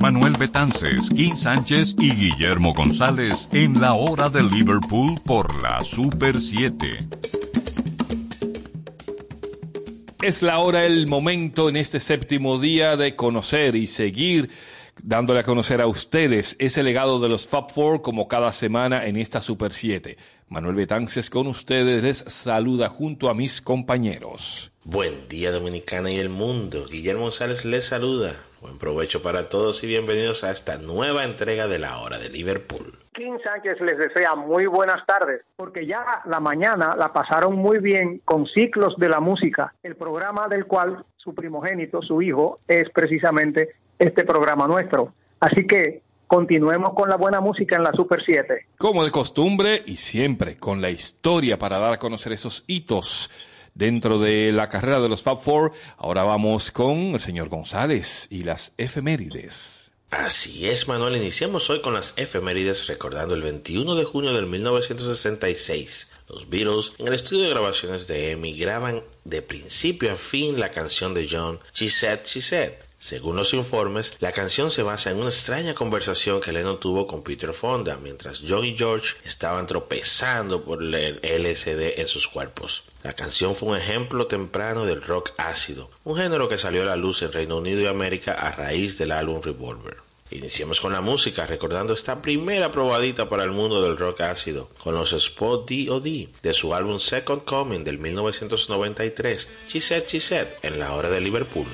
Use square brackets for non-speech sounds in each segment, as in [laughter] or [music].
Manuel Betances, Kim Sánchez y Guillermo González en la hora de Liverpool por la Super 7. Es la hora, el momento en este séptimo día de conocer y seguir dándole a conocer a ustedes ese legado de los Fab Four como cada semana en esta Super 7. Manuel Betances con ustedes les saluda junto a mis compañeros. Buen día Dominicana y el mundo. Guillermo González les saluda. Buen provecho para todos y bienvenidos a esta nueva entrega de la hora de Liverpool. Kim Sánchez les desea muy buenas tardes, porque ya la mañana la pasaron muy bien con Ciclos de la Música, el programa del cual su primogénito, su hijo, es precisamente este programa nuestro. Así que continuemos con la buena música en la Super 7. Como de costumbre y siempre con la historia para dar a conocer esos hitos dentro de la carrera de los Fab Four, ahora vamos con el señor González y las efemérides. Así es, Manuel. Iniciamos hoy con las efemérides recordando el 21 de junio del 1966. Los Beatles, en el estudio de grabaciones de EMI, graban de principio a fin la canción de John, She Said, She Said, según los informes, la canción se basa en una extraña conversación que Lennon tuvo con Peter Fonda mientras John y George estaban tropezando por el LSD en sus cuerpos. La canción fue un ejemplo temprano del rock ácido, un género que salió a la luz en Reino Unido y América a raíz del álbum Revolver. Iniciemos con la música, recordando esta primera probadita para el mundo del rock ácido, con los Spot D.O.D. de su álbum Second Coming del 1993, She Said, She Said, en la hora de Liverpool.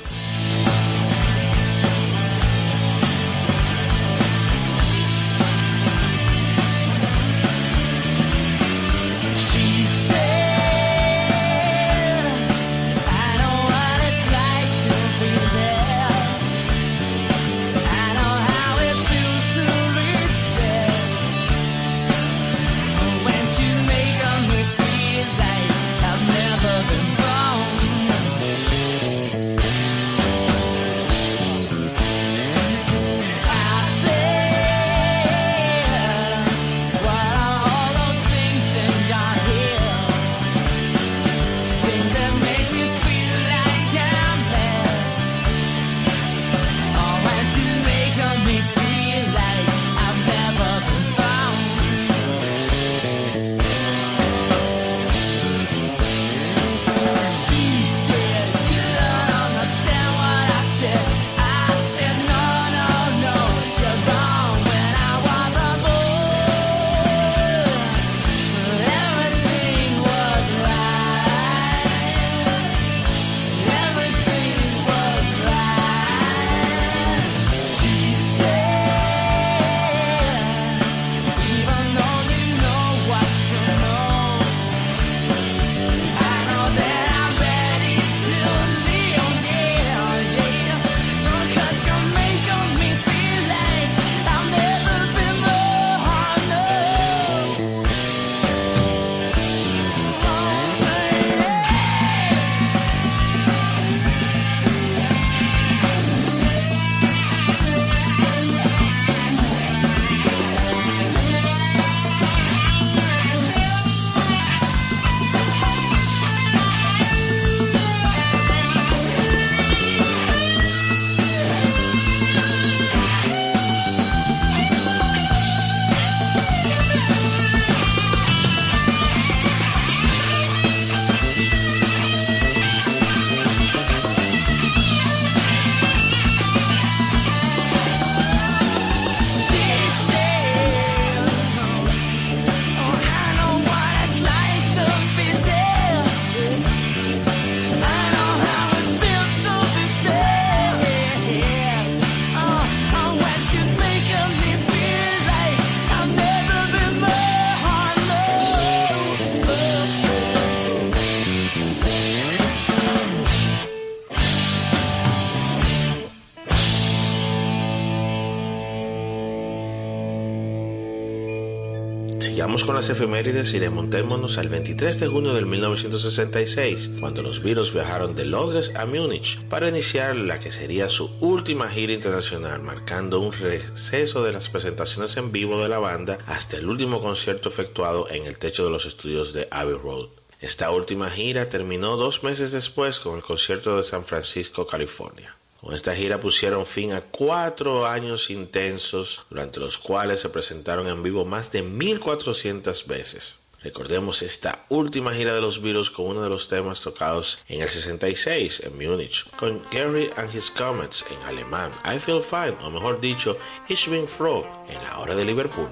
Con las efemérides y remontémonos al 23 de junio del 1966, cuando los Beatles viajaron de Londres a Múnich para iniciar la que sería su última gira internacional, marcando un receso de las presentaciones en vivo de la banda hasta el último concierto efectuado en el techo de los estudios de Abbey Road. Esta última gira terminó dos meses después con el concierto de San Francisco, California. Con esta gira pusieron fin a cuatro años intensos durante los cuales se presentaron en vivo más de 1400 veces. Recordemos esta última gira de los Beatles con uno de los temas tocados en el 66 en Múnich, con Gary and His Comets en alemán, I Feel Fine, o mejor dicho, Ich bin froh, en la hora de Liverpool.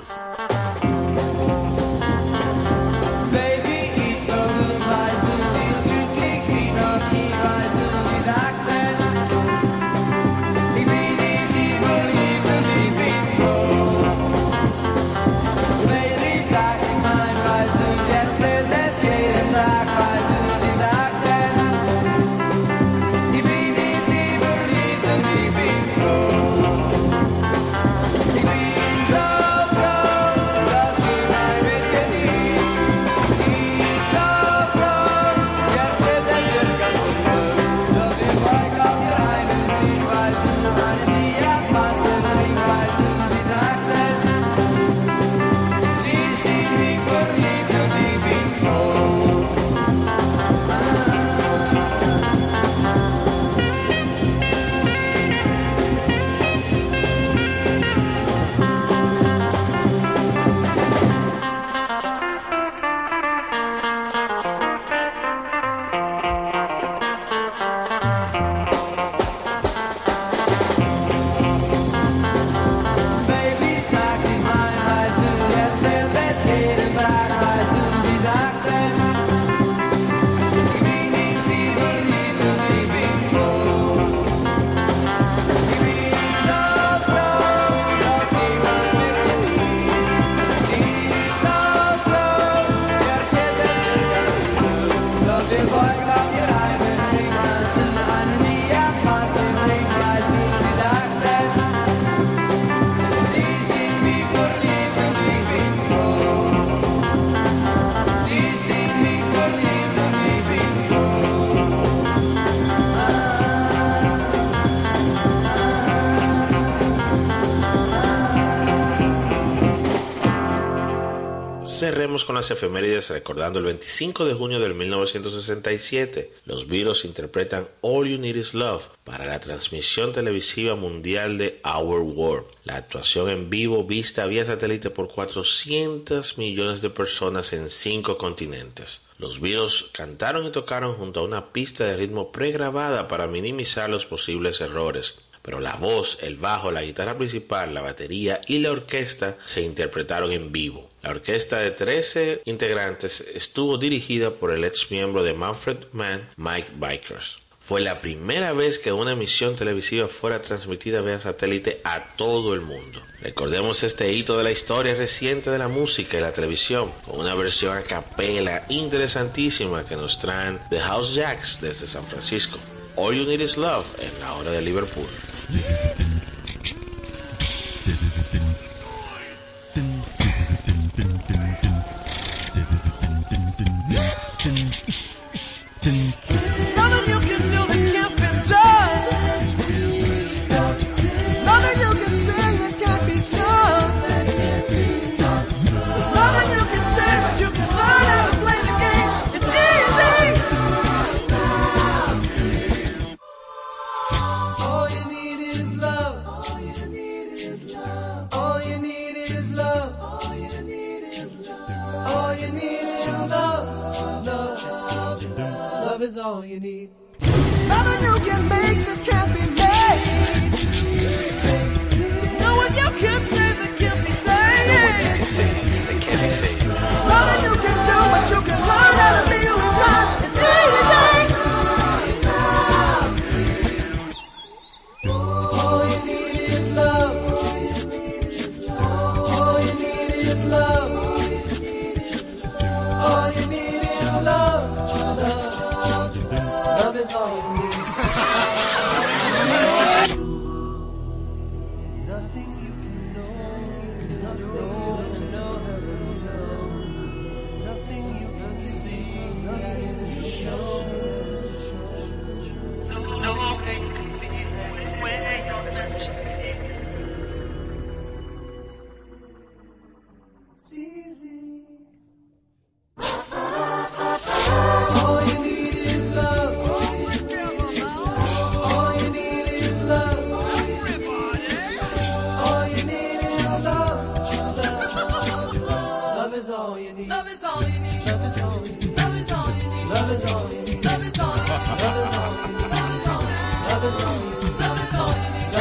Cerremos con las efemérides recordando el 25 de junio del 1967. Los Beatles interpretan All You Need Is Love para la transmisión televisiva mundial de Our World. La actuación en vivo vista vía satélite por 400 millones de personas en cinco continentes. Los Beatles cantaron y tocaron junto a una pista de ritmo pregrabada para minimizar los posibles errores pero la voz, el bajo, la guitarra principal, la batería y la orquesta se interpretaron en vivo. La orquesta de 13 integrantes estuvo dirigida por el ex miembro de Manfred Mann, Mike Bikers. Fue la primera vez que una emisión televisiva fuera transmitida vía satélite a todo el mundo. Recordemos este hito de la historia reciente de la música y la televisión, con una versión a capela interesantísima que nos traen The House Jacks desde San Francisco. All You Need Is Love en la hora de Liverpool. [laughs]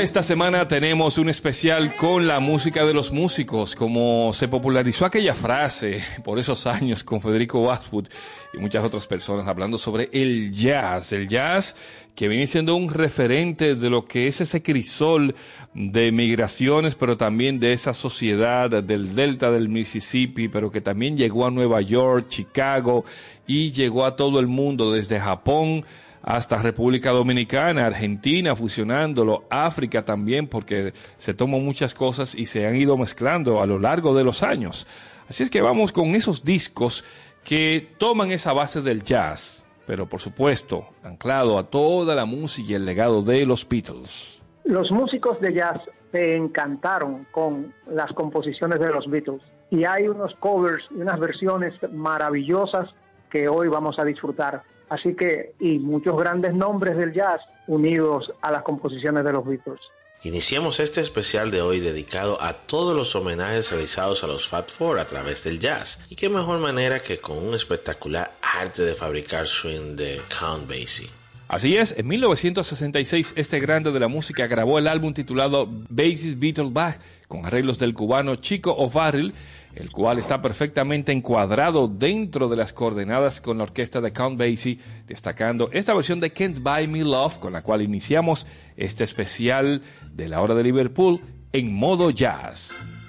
Esta semana tenemos un especial con la música de los músicos, como se popularizó aquella frase por esos años con Federico Westwood y muchas otras personas hablando sobre el jazz, el jazz que viene siendo un referente de lo que es ese crisol de migraciones, pero también de esa sociedad del delta del Mississippi, pero que también llegó a Nueva York, Chicago y llegó a todo el mundo, desde Japón, hasta República Dominicana, Argentina, fusionándolo, África también, porque se toman muchas cosas y se han ido mezclando a lo largo de los años. Así es que vamos con esos discos que toman esa base del jazz, pero por supuesto, anclado a toda la música y el legado de los Beatles. Los músicos de jazz se encantaron con las composiciones de los Beatles y hay unos covers y unas versiones maravillosas que hoy vamos a disfrutar. Así que, y muchos grandes nombres del jazz unidos a las composiciones de los Beatles. Iniciamos este especial de hoy dedicado a todos los homenajes realizados a los Fat Four a través del jazz. Y qué mejor manera que con un espectacular arte de fabricar swing de Count Basie. Así es, en 1966 este grande de la música grabó el álbum titulado Basie's Beatles Back con arreglos del cubano Chico O'Farrill el cual está perfectamente encuadrado dentro de las coordenadas con la orquesta de Count Basie, destacando esta versión de Can't Buy Me Love, con la cual iniciamos este especial de la hora de Liverpool en modo jazz.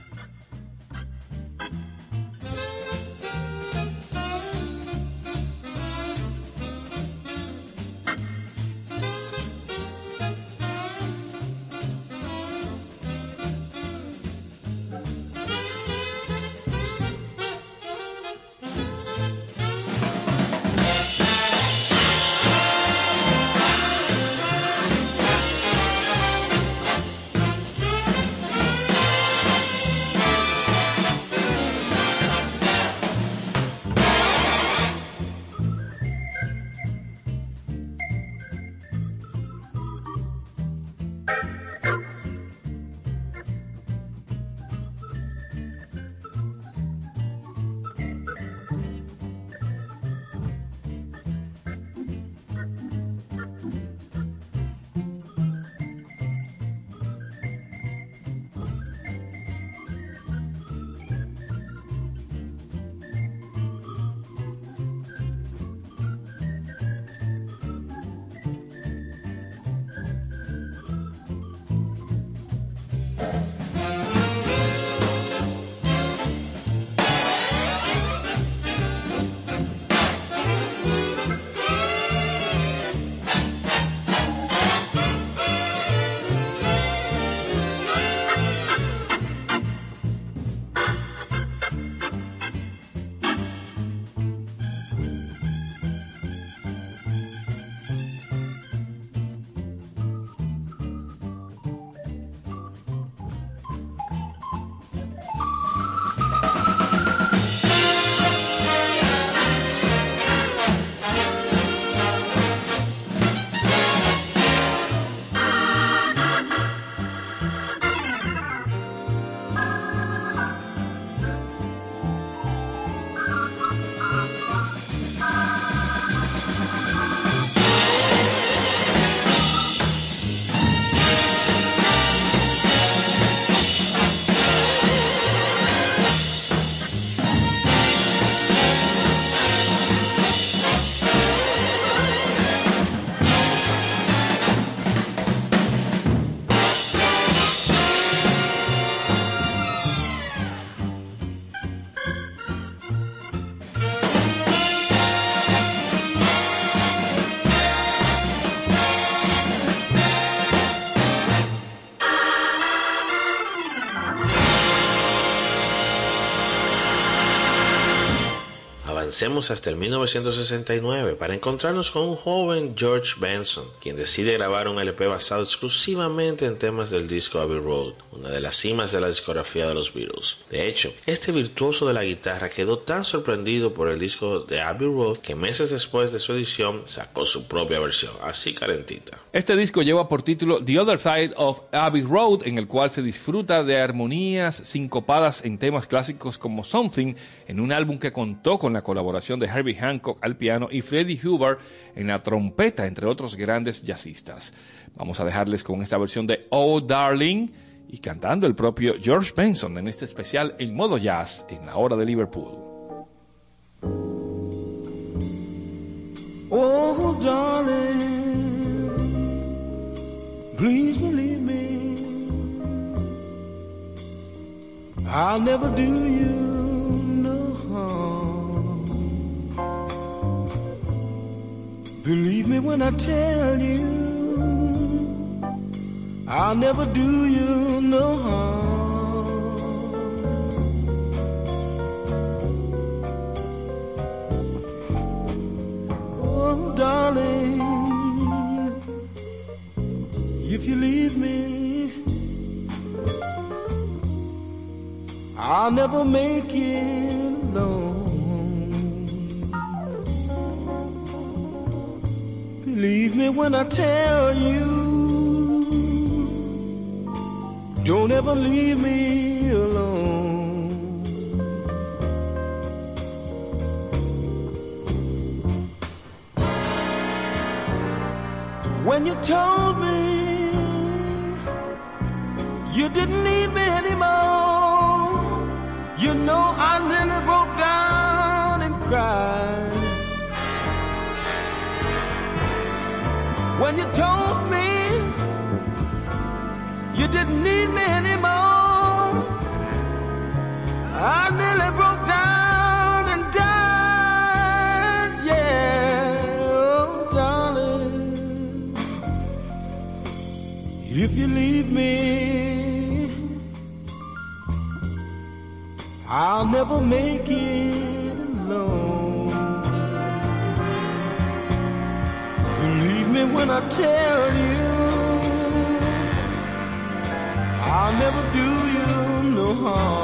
Hasta el 1969 para encontrarnos con un joven George Benson, quien decide grabar un LP basado exclusivamente en temas del disco Abbey Road, una de las cimas de la discografía de los Beatles. De hecho, este virtuoso de la guitarra quedó tan sorprendido por el disco de Abbey Road que meses después de su edición sacó su propia versión, así calentita. Este disco lleva por título The Other Side of Abbey Road, en el cual se disfruta de armonías sincopadas en temas clásicos como Something, en un álbum que contó con la colaboración de Herbie Hancock al piano y Freddie Hubbard en la trompeta, entre otros grandes jazzistas. Vamos a dejarles con esta versión de Oh Darling y cantando el propio George Benson en este especial en modo jazz en la hora de Liverpool. Oh, darling, please believe me. I'll never do you Believe me when I tell you, I'll never do you no harm. Oh, darling, if you leave me, I'll never make it alone. Me when I tell you, don't ever leave me alone. When you told me you didn't need me anymore, you know I nearly broke when you told me you didn't need me anymore. I nearly broke down and died, yeah, oh darling. If you leave me, I'll never make it me when I tell you I'll never do you no harm.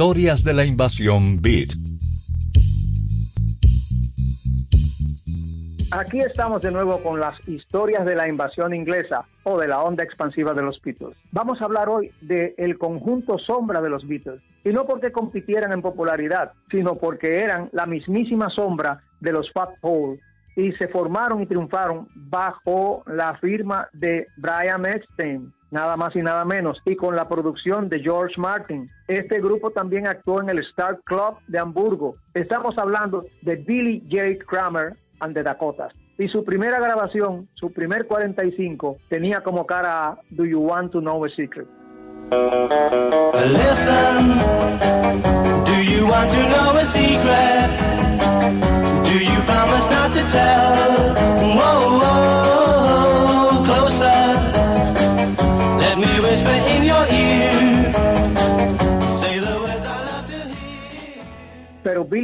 Historias de la invasión Beat. Aquí estamos de nuevo con las historias de la invasión inglesa o de la onda expansiva de los Beatles. Vamos a hablar hoy del conjunto sombra de los Beatles. Y no porque compitieran en popularidad, sino porque eran la mismísima sombra de los Fat Hole y se formaron y triunfaron bajo la firma de Brian Epstein, nada más y nada menos, y con la producción de George Martin. Este grupo también actuó en el Star Club de Hamburgo. Estamos hablando de Billy J. Kramer and the Dakotas. Y su primera grabación, su primer 45, tenía como cara Do You Want to Know a Secret? Listen, do you want to know a secret?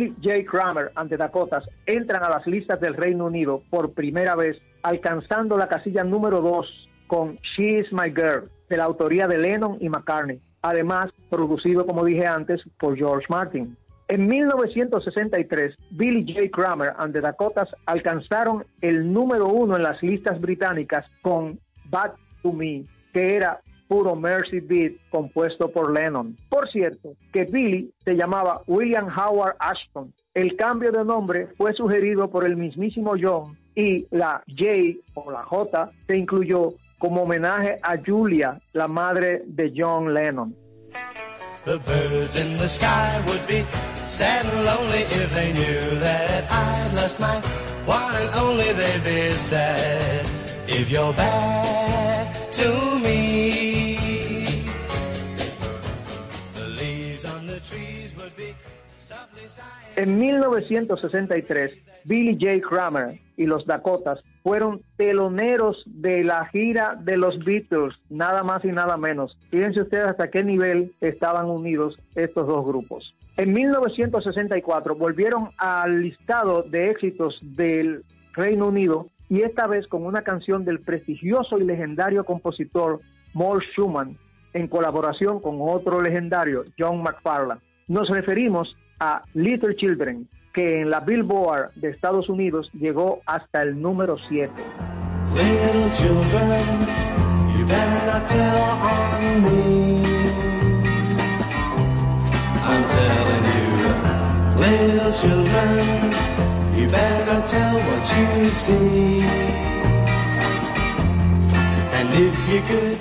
Billy J. Kramer ante Dakotas entran a las listas del Reino Unido por primera vez, alcanzando la casilla número 2 con She Is My Girl, de la autoría de Lennon y McCartney, además producido, como dije antes, por George Martin. En 1963, Billy J. Kramer and the Dakotas alcanzaron el número uno en las listas británicas con Bad to Me, que era puro Mercy Beat compuesto por Lennon. Por cierto, que Billy se llamaba William Howard Ashton. El cambio de nombre fue sugerido por el mismísimo John y la J o la J se incluyó como homenaje a Julia, la madre de John Lennon. The birds in the sky would be sad and lonely if they knew that lost my one and only. They'd be sad if you're back to me. En 1963, Billy J. Kramer y los Dakotas fueron teloneros de la gira de los Beatles, nada más y nada menos. Fíjense ustedes hasta qué nivel estaban unidos estos dos grupos. En 1964 volvieron al listado de éxitos del Reino Unido y esta vez con una canción del prestigioso y legendario compositor Moll Schumann en colaboración con otro legendario, John McFarlane. Nos referimos a Little Children, que en la Billboard de Estados Unidos llegó hasta el número 7. Little children, you better not tell on me. I'm telling you, little children, you better not tell what you see. And if you could,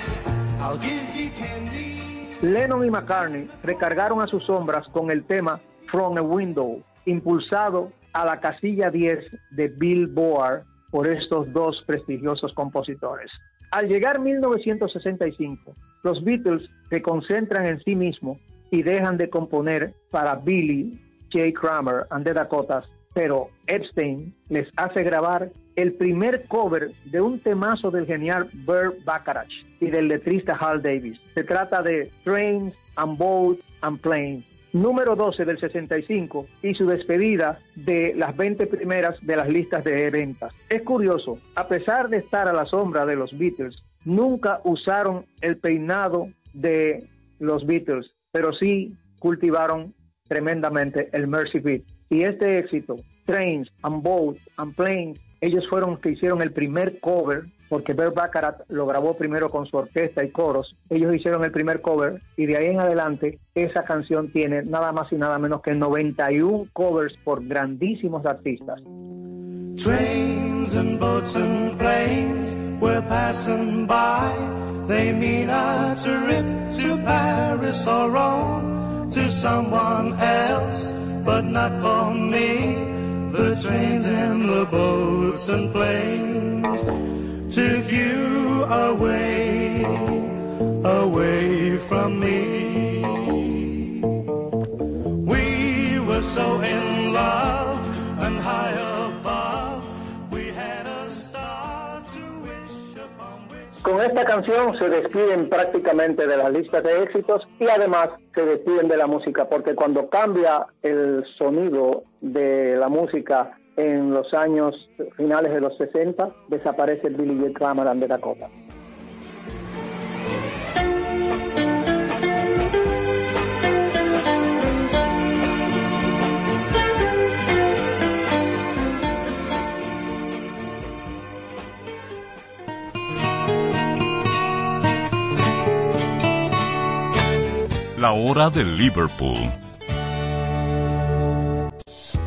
I'll give you candy. Lennon y McCartney recargaron a sus sombras con el tema From a Window, impulsado a la casilla 10 de Billboard por estos dos prestigiosos compositores. Al llegar 1965, los Beatles se concentran en sí mismos y dejan de componer para Billy J. Kramer and the Dakotas, pero Epstein les hace grabar el primer cover de un temazo del genial Burt Bacharach y del letrista Hal Davis. Se trata de Trains and Boats and Planes, número 12 del 65 y su despedida de las 20 primeras de las listas de ventas. Es curioso, a pesar de estar a la sombra de los Beatles, nunca usaron el peinado de los Beatles, pero sí cultivaron tremendamente el Mercy Beat. Y este éxito, Trains and Boats and Planes, ellos fueron los que hicieron el primer cover porque Bert Baccarat lo grabó primero con su orquesta y coros. Ellos hicieron el primer cover y de ahí en adelante esa canción tiene nada más y nada menos que 91 covers por grandísimos artistas. Trains and boats and planes we're passing by. They mean a trip to Paris or Rome to someone else, but not for me. The trains and the boats and planes Con esta canción se despiden prácticamente de las listas de éxitos y además se despiden de la música porque cuando cambia el sonido de la música en los años finales de los 60 desaparece Billy J. Kramer and the Dakota. La hora de Liverpool.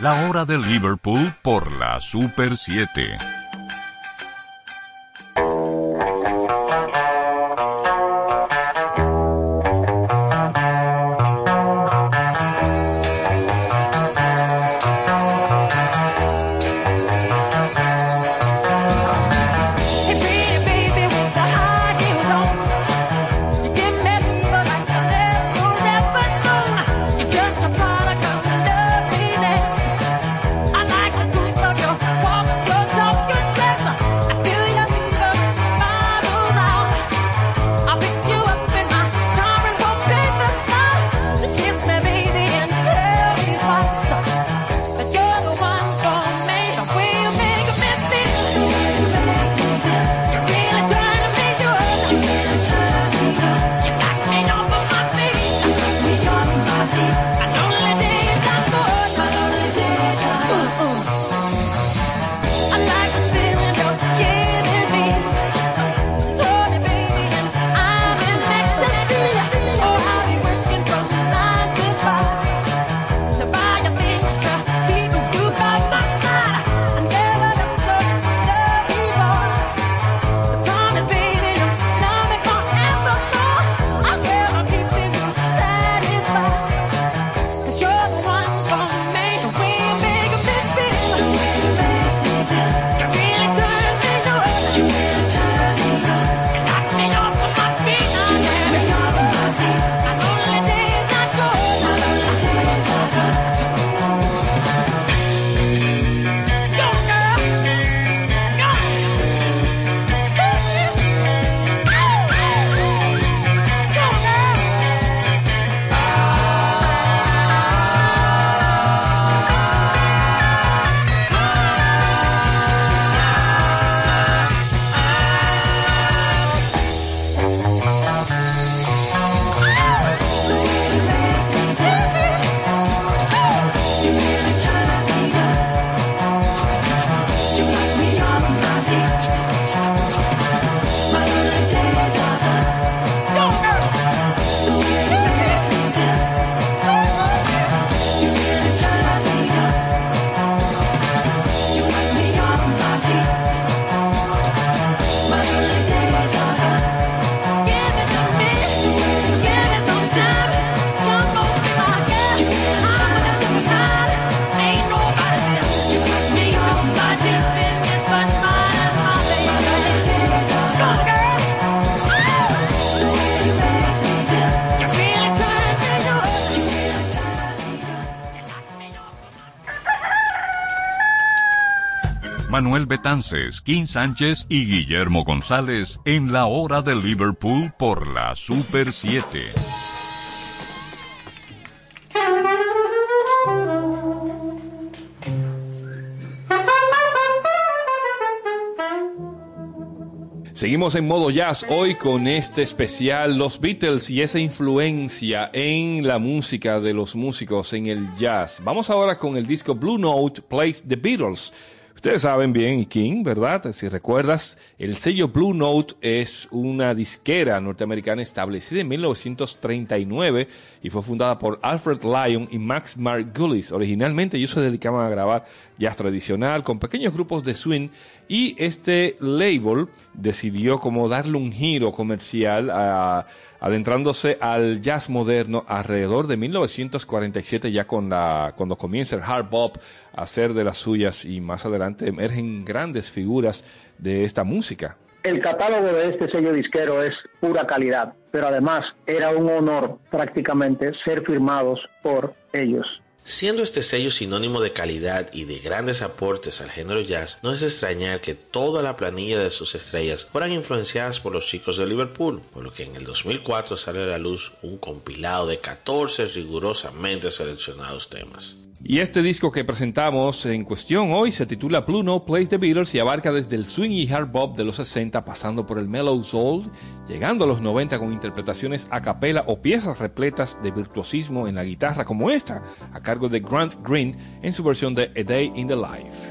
La hora de Liverpool por la Super 7. Betances, Kim Sánchez y Guillermo González en la hora de Liverpool por la Super 7. Seguimos en modo jazz hoy con este especial Los Beatles y esa influencia en la música de los músicos en el jazz. Vamos ahora con el disco Blue Note Plays The Beatles. Ustedes saben bien, King, ¿verdad? Si recuerdas, el sello Blue Note es una disquera norteamericana establecida en 1939 y fue fundada por Alfred Lyon y Max Margulis. Originalmente ellos se dedicaban a grabar jazz tradicional con pequeños grupos de swing y este label decidió como darle un giro comercial adentrándose al jazz moderno alrededor de 1947 ya con la, cuando comienza el hard bop a hacer de las suyas y más adelante emergen grandes figuras de esta música. El catálogo de este sello disquero es pura calidad, pero además era un honor prácticamente ser firmados por ellos. Siendo este sello sinónimo de calidad y de grandes aportes al género jazz, no es extrañar que toda la planilla de sus estrellas fueran influenciadas por los chicos de Liverpool, por lo que en el 2004 sale a la luz un compilado de 14 rigurosamente seleccionados temas. Y este disco que presentamos en cuestión hoy se titula Blue Note Plays the Beatles y abarca desde el swing y hard bop de los 60 pasando por el mellow soul, llegando a los 90 con interpretaciones a capela o piezas repletas de virtuosismo en la guitarra como esta, a cargo de Grant Green en su versión de A Day in the Life.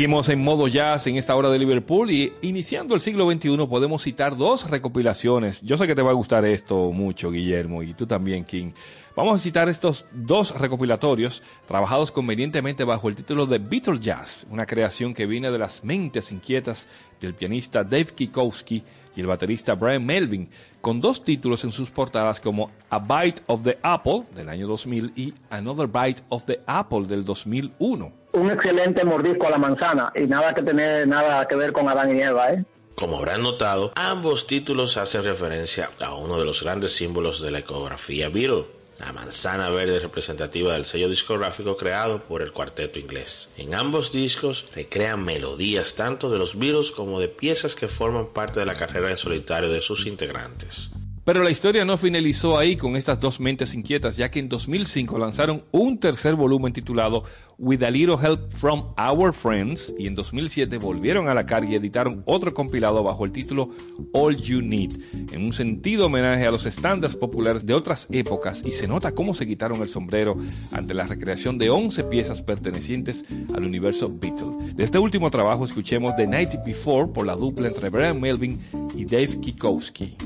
Seguimos en modo jazz en esta hora de Liverpool y iniciando el siglo XXI podemos citar dos recopilaciones. Yo sé que te va a gustar esto mucho, Guillermo, y tú también, King. Vamos a citar estos dos recopilatorios trabajados convenientemente bajo el título de Beatle Jazz, una creación que viene de las mentes inquietas del pianista Dave Kikowski y el baterista Brian Melvin, con dos títulos en sus portadas como A Bite of the Apple del año 2000 y Another Bite of the Apple del 2001. Un excelente mordisco a la manzana y nada que tener nada que ver con Adán y Eva, ¿eh? Como habrán notado, ambos títulos hacen referencia a uno de los grandes símbolos de la ecografía Beatle, la manzana verde representativa del sello discográfico creado por el cuarteto inglés. En ambos discos recrean melodías tanto de los Beatles como de piezas que forman parte de la carrera en solitario de sus integrantes. Pero la historia no finalizó ahí con estas dos mentes inquietas, ya que en 2005 lanzaron un tercer volumen titulado With a Little Help from Our Friends y en 2007 volvieron a la carga y editaron otro compilado bajo el título All You Need, en un sentido homenaje a los estándares populares de otras épocas y se nota cómo se quitaron el sombrero ante la recreación de 11 piezas pertenecientes al universo Beatle. De este último trabajo escuchemos The Night Before por la dupla entre Brian Melvin y Dave Kikowski.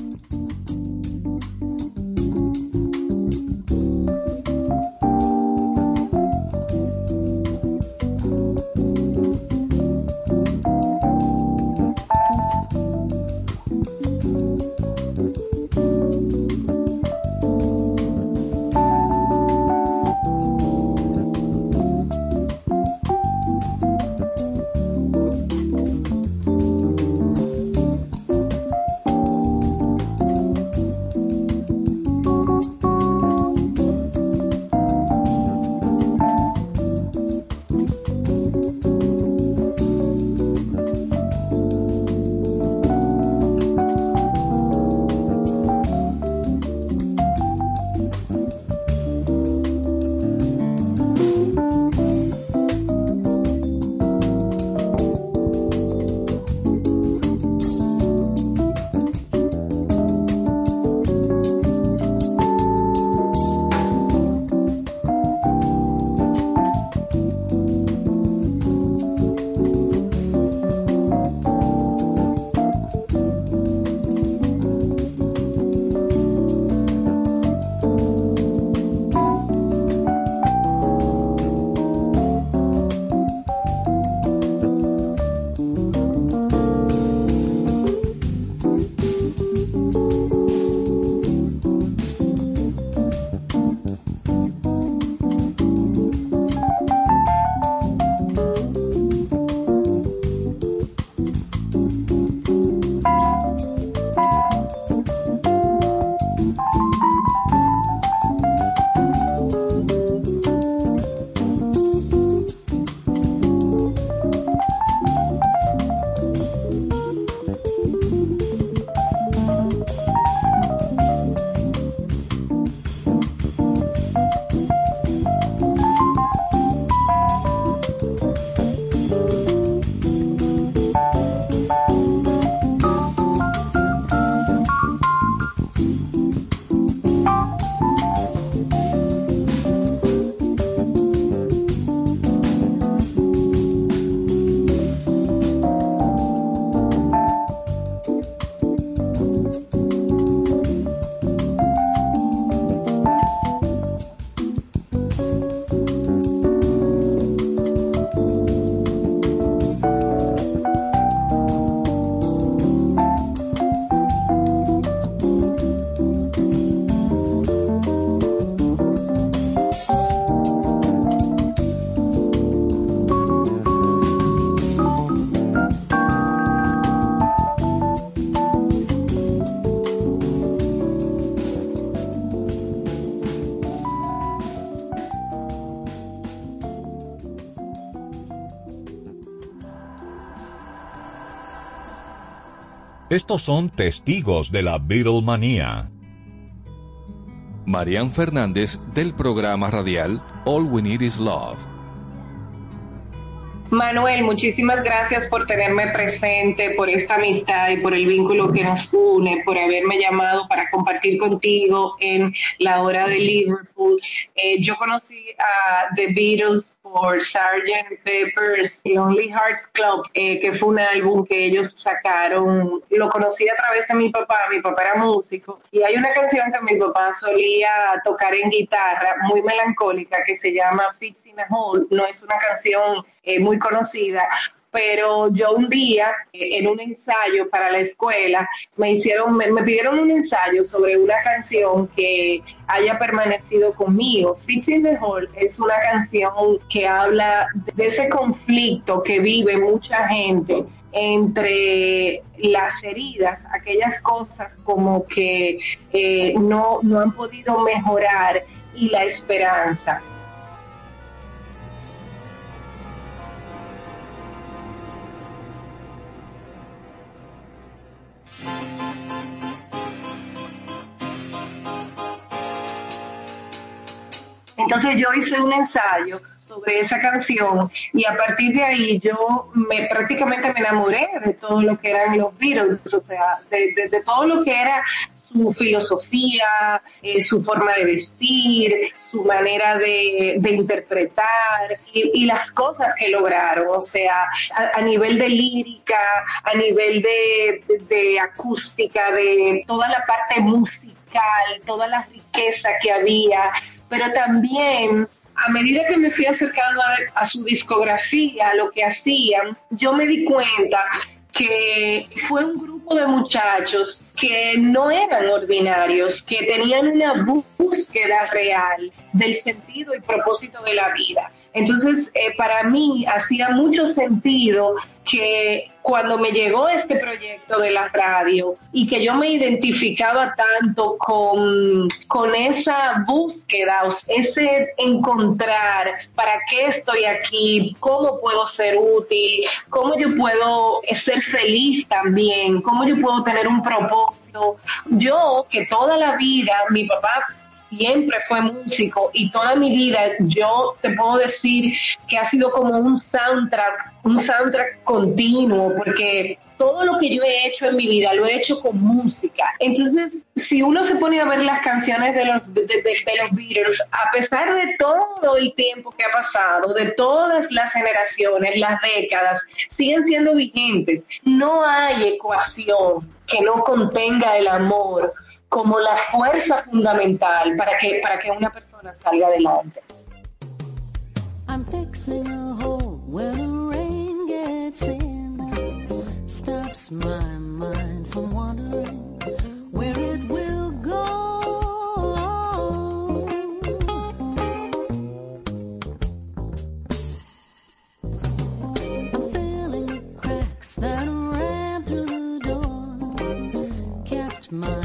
Estos son testigos de la Beatlemanía. Marian Fernández del programa radial All We Need Is Love. Manuel, muchísimas gracias por tenerme presente, por esta amistad y por el vínculo que nos une, por haberme llamado para compartir contigo en la hora de Liverpool. Eh, yo conocí a The Beatles por Sgt. Pepper's Lonely Hearts Club, eh, que fue un álbum que ellos sacaron. Lo conocí a través de mi papá, mi papá era músico, y hay una canción que mi papá solía tocar en guitarra, muy melancólica, que se llama Fixing a Hole. No es una canción eh, muy conocida, pero yo un día eh, en un ensayo para la escuela me hicieron, me, pidieron un ensayo sobre una canción que haya permanecido conmigo. Fixing the Hole es una canción que habla de ese conflicto que vive mucha gente entre las heridas, aquellas cosas como que eh, no, no han podido mejorar y la esperanza. Entonces yo hice un ensayo sobre esa canción y a partir de ahí yo me prácticamente me enamoré de todo lo que eran los Beatles, o sea, de, todo lo que era su filosofía, eh, su forma de vestir, su manera de, interpretar y, las cosas que lograron, o sea, a, a nivel de lírica, a nivel de acústica, de toda la parte musical, toda la riqueza que había, pero también a medida que me fui acercando a, a su discografía, a lo que hacían, yo me di cuenta que fue un grupo de muchachos que no eran ordinarios, que tenían una búsqueda real del sentido y propósito de la vida. Entonces, eh, para mí hacía mucho sentido que cuando me llegó este proyecto de la radio y que yo me identificaba tanto con, con esa búsqueda, ese encontrar para qué estoy aquí, cómo puedo ser útil, cómo yo puedo ser feliz también, cómo yo puedo tener un propósito. Yo, que toda la vida mi papá siempre fue músico y toda mi vida yo te puedo decir que ha sido como un soundtrack, un soundtrack continuo, porque todo lo que yo he hecho en mi vida lo he hecho con música. Entonces, si uno se pone a ver las canciones de los, de, de- de los Beatles, a pesar de todo el tiempo que ha pasado, de todas las generaciones, las décadas, siguen siendo vigentes. No hay ecuación que no contenga el amor como la fuerza fundamental para que, para que una persona salga adelante. I'm fixing a hole where the rain gets in. Stops my mind from wandering where it will go. I'm filling the cracks that ran through the door. Kept my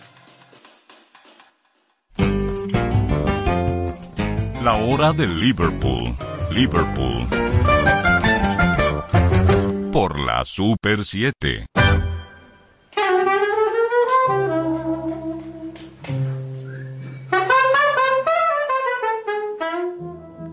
La hora de Liverpool. Liverpool. Por la Super 7.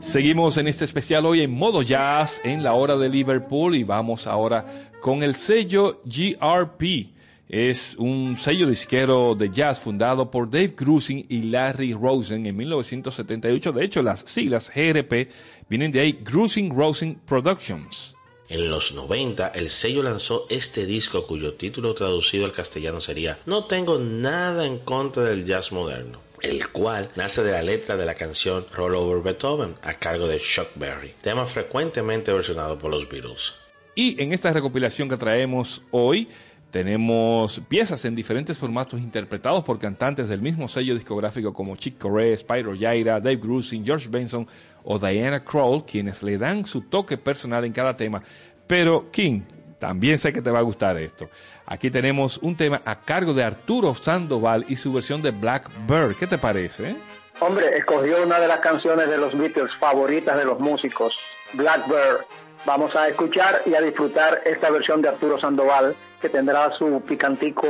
Seguimos en este especial hoy en modo jazz en la hora de Liverpool y vamos ahora con el sello GRP. Es un sello disquero de jazz fundado por Dave Grusin y Larry Rosen en 1978. De hecho, las siglas GRP vienen de ahí, Grusin Rosen Productions. En los 90, el sello lanzó este disco cuyo título traducido al castellano sería No tengo nada en contra del jazz moderno, el cual nace de la letra de la canción Roll Over Beethoven a cargo de Chuck Berry, tema frecuentemente versionado por los Beatles. Y en esta recopilación que traemos hoy, tenemos piezas en diferentes formatos interpretados por cantantes del mismo sello discográfico como Chick Corea, Spyro Yaira, Dave Grusin, George Benson o Diana Kroll, quienes le dan su toque personal en cada tema. Pero King, también sé que te va a gustar esto. Aquí tenemos un tema a cargo de Arturo Sandoval y su versión de Blackbird. ¿Qué te parece? Hombre, escogió una de las canciones de los Beatles favoritas de los músicos, Blackbird. Vamos a escuchar y a disfrutar esta versión de Arturo Sandoval que tendrá su picantico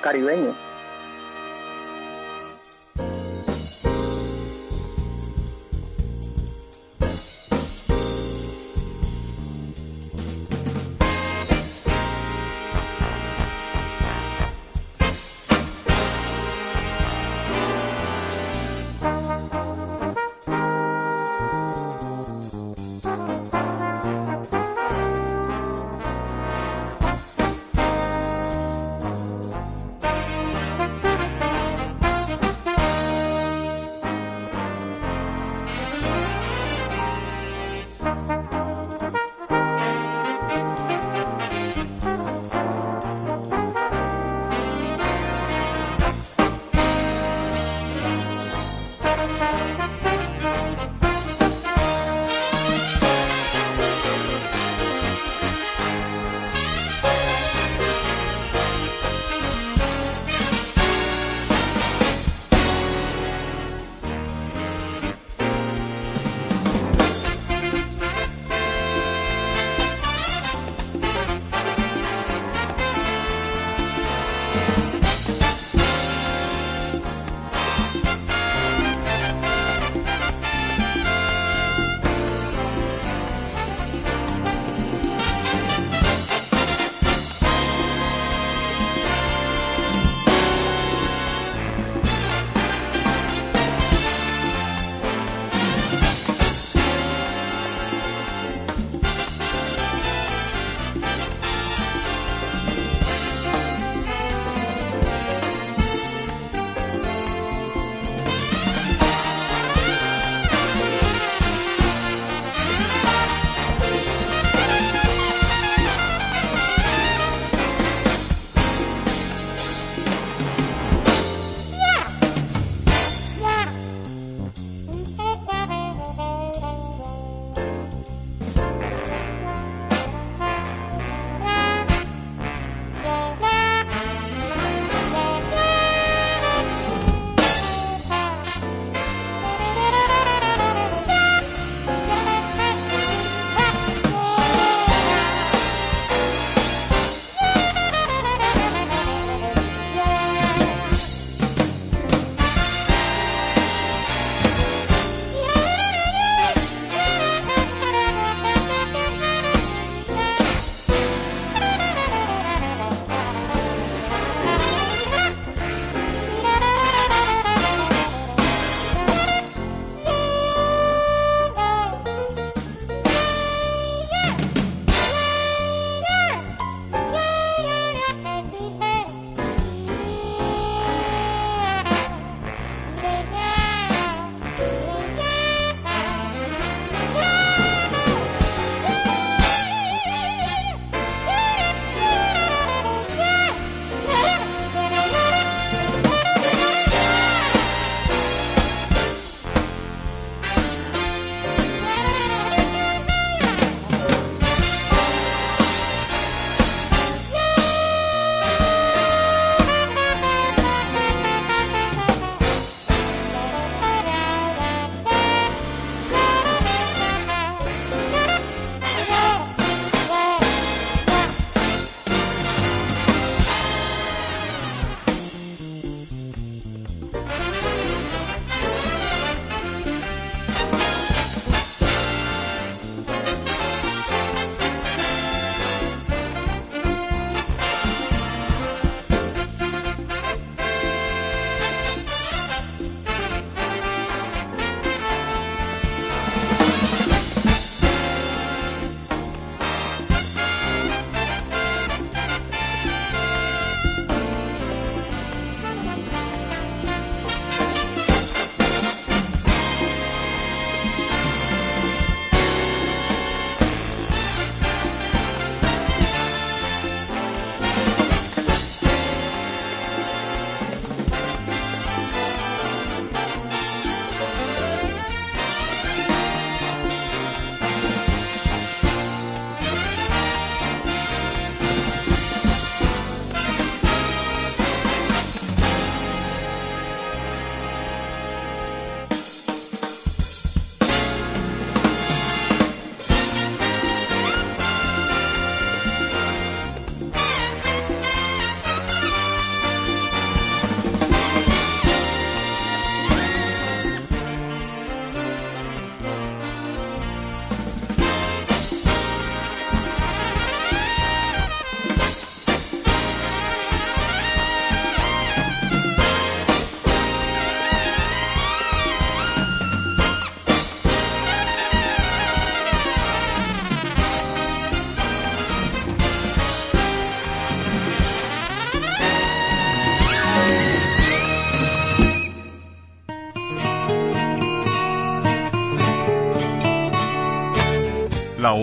caribeño.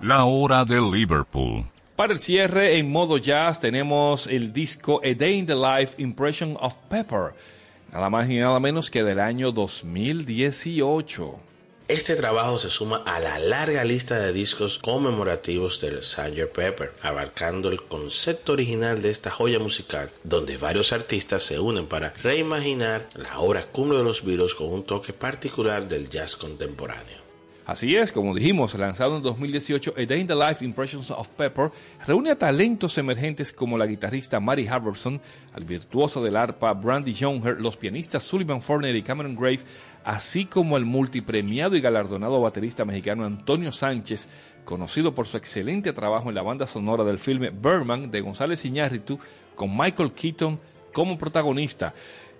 La hora de Liverpool. Para el cierre, en modo jazz, tenemos el disco A Day in the Life Impression of Pepper. Nada más y nada menos que del año 2018. Este trabajo se suma a la larga lista de discos conmemorativos del Sgt. Pepper, abarcando el concepto original de esta joya musical, donde varios artistas se unen para reimaginar la obra cumbre de los Beatles con un toque particular del jazz contemporáneo. Así es, como dijimos, lanzado en 2018, A Day in the Life Impressions of Pepper reúne a talentos emergentes como la guitarrista Mary Harrison, al virtuoso del arpa Brandy Younger, los pianistas Sullivan Forner y Cameron Grave, así como al multipremiado y galardonado baterista mexicano Antonio Sánchez, conocido por su excelente trabajo en la banda sonora del filme Berman de González Iñárritu, con Michael Keaton como protagonista.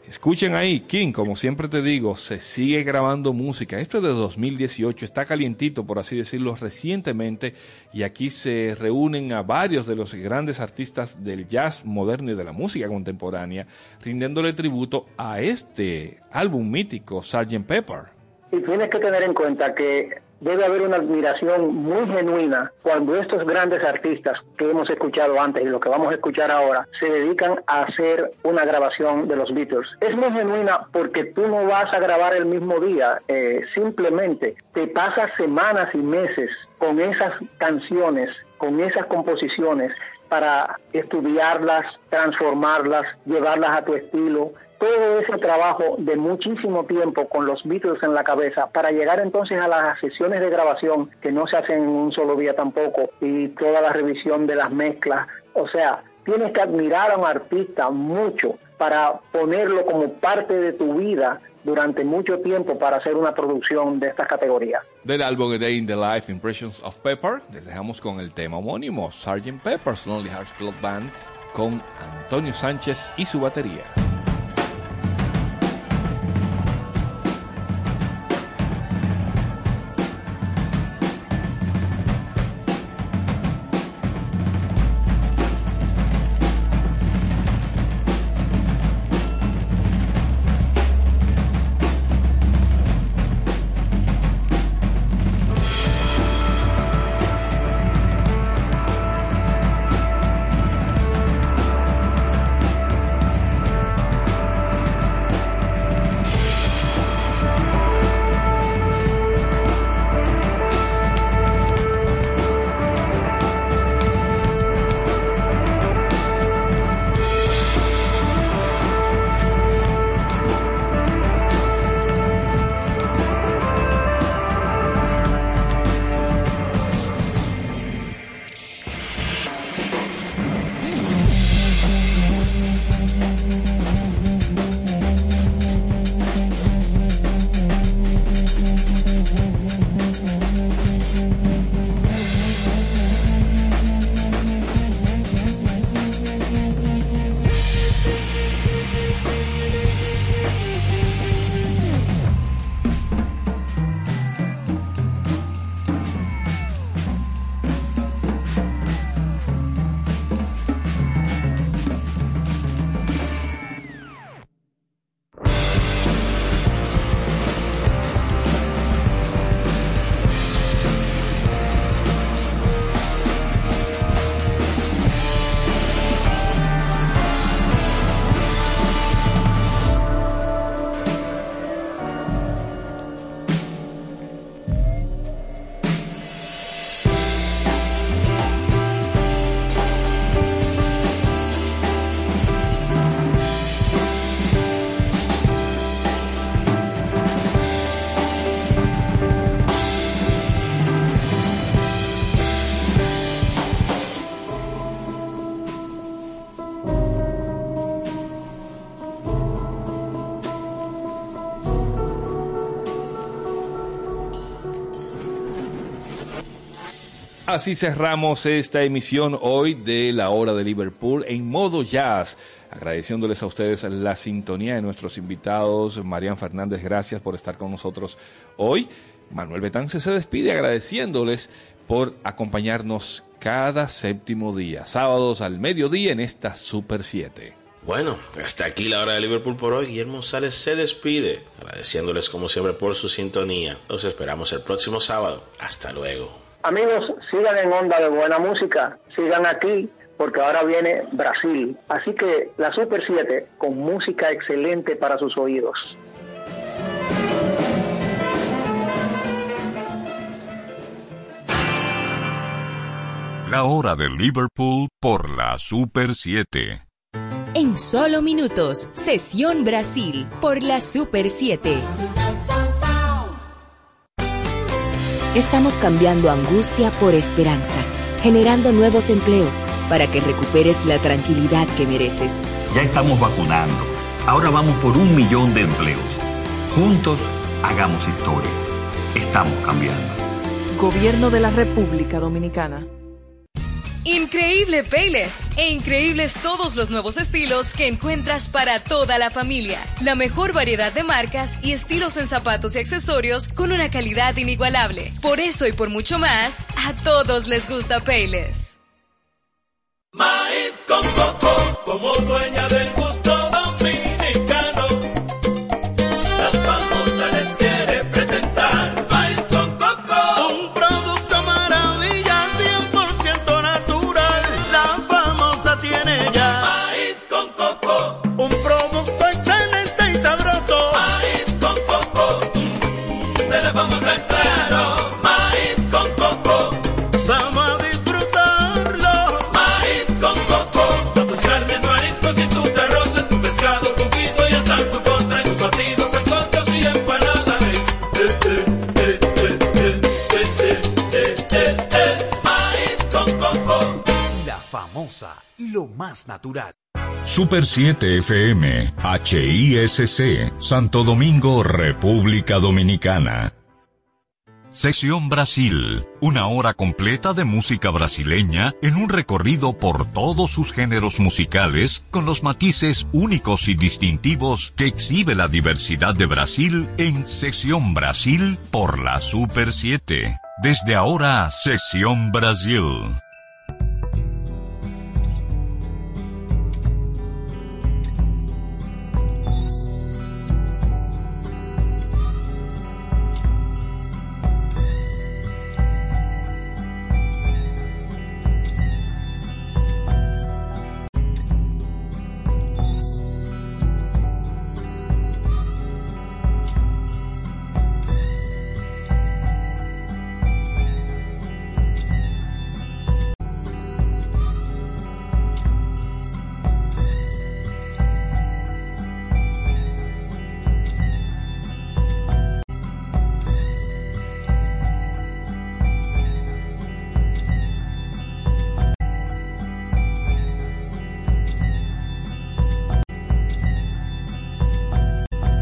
Escuchen ahí, King, como siempre te digo, se sigue grabando música. Esto es de 2018, está calientito, por así decirlo, recientemente, y aquí se reúnen a varios de los grandes artistas del jazz moderno y de la música contemporánea, rindiéndole tributo a este álbum mítico, Sgt. Pepper. Y tienes que tener en cuenta que debe haber una admiración muy genuina cuando estos grandes artistas que hemos escuchado antes y lo que vamos a escuchar ahora se dedican a hacer una grabación de los Beatles. Es muy genuina porque tú no vas a grabar el mismo día, eh, simplemente te pasas semanas y meses con esas canciones, con esas composiciones para estudiarlas, transformarlas, llevarlas a tu estilo, todo ese trabajo de muchísimo tiempo con los Beatles en la cabeza para llegar entonces a las sesiones de grabación que no se hacen en un solo día tampoco y toda la revisión de las mezclas. O sea, tienes que admirar a un artista mucho para ponerlo como parte de tu vida durante mucho tiempo para hacer una producción de estas categorías. Del álbum A Day in the Life Impressions of Pepper, les dejamos con el tema homónimo, Sgt. Pepper's Lonely Hearts Club Band, con Antonio Sánchez y su batería. Así cerramos esta emisión hoy de la hora de Liverpool en modo jazz. Agradeciéndoles a ustedes la sintonía de nuestros invitados. Marian Fernández, gracias por estar con nosotros hoy. Manuel Betance se despide agradeciéndoles por acompañarnos cada séptimo día, sábados al mediodía en esta Super 7. Bueno, hasta aquí la hora de Liverpool por hoy. Guillermo González se despide, agradeciéndoles como siempre por su sintonía. Los esperamos el próximo sábado. Hasta luego. Amigos, sigan en onda de buena música, sigan aquí porque ahora viene Brasil. Así que la Super 7 con música excelente para sus oídos. La hora de Liverpool por la Super 7. En solo minutos, Sesión Brasil por la Super 7. Estamos cambiando angustia por esperanza, generando nuevos empleos para que recuperes la tranquilidad que mereces. Ya estamos vacunando. Ahora vamos por un millón de empleos. Juntos, hagamos historia. Estamos cambiando. Gobierno de la República Dominicana. Increíble Payless e increíbles todos los nuevos estilos que encuentras para toda la familia. La mejor variedad de marcas y estilos en zapatos y accesorios con una calidad inigualable. Por eso y por mucho más, a todos les gusta Payless. Maíz con coco, como dueña del gusto Super 7 FM, HISC, Santo Domingo, República Dominicana. Sección Brasil, una hora completa de música brasileña en un recorrido por todos sus géneros musicales con los matices únicos y distintivos que exhibe la diversidad de Brasil en Sección Brasil por la Super 7. Desde ahora, Sección Brasil.